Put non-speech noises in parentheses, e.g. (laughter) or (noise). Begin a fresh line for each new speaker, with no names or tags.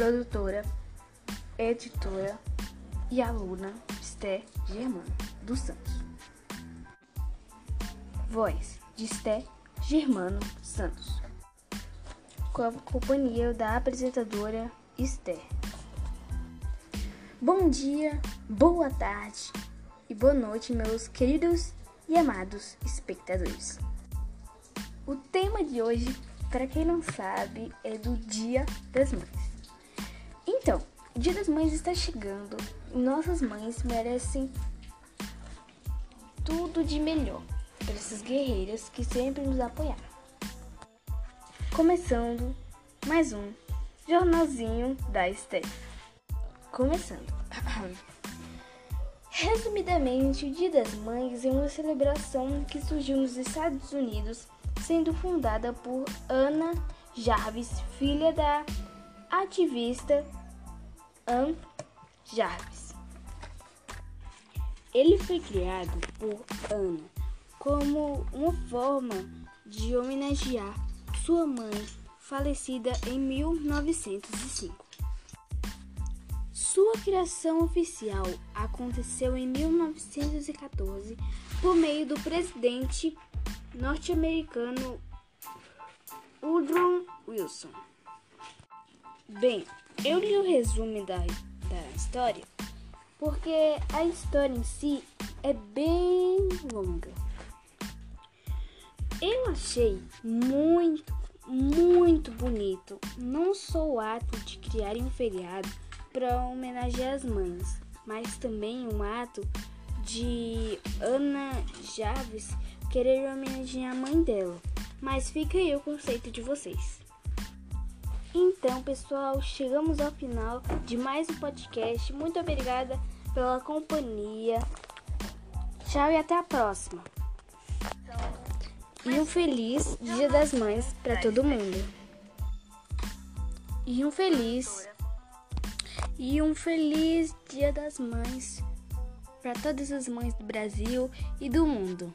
produtora, editora e aluna Esté Germano dos Santos. Voz de Esté Germano Santos. Com a companhia da apresentadora Esté. Bom dia, boa tarde e boa noite, meus queridos e amados espectadores. O tema de hoje, para quem não sabe, é do Dia das Mães. Então, Dia das Mães está chegando nossas mães merecem tudo de melhor para essas guerreiras que sempre nos apoiaram. Começando mais um jornalzinho da Steph. Começando. (coughs) Resumidamente, o Dia das Mães é uma celebração que surgiu nos Estados Unidos, sendo fundada por Anna Jarvis, filha da ativista Ann Jarvis. Ele foi criado por Anna como uma forma de homenagear sua mãe, falecida em 1905. Sua criação oficial aconteceu em 1914 por meio do presidente norte-americano Woodrow Wilson. Bem, eu li o resumo da, da história porque a história em si é bem longa. Eu achei muito, muito bonito não só o ato de criar um feriado para homenagear as mães, mas também um ato de Ana Javes querer homenagear a mãe dela. Mas fica aí o conceito de vocês. Então, pessoal, chegamos ao final de mais um podcast. Muito obrigada pela companhia. Tchau e até a próxima. E um feliz Dia das Mães para todo mundo. E um feliz e um feliz Dia das Mães para todas as mães do Brasil e do mundo.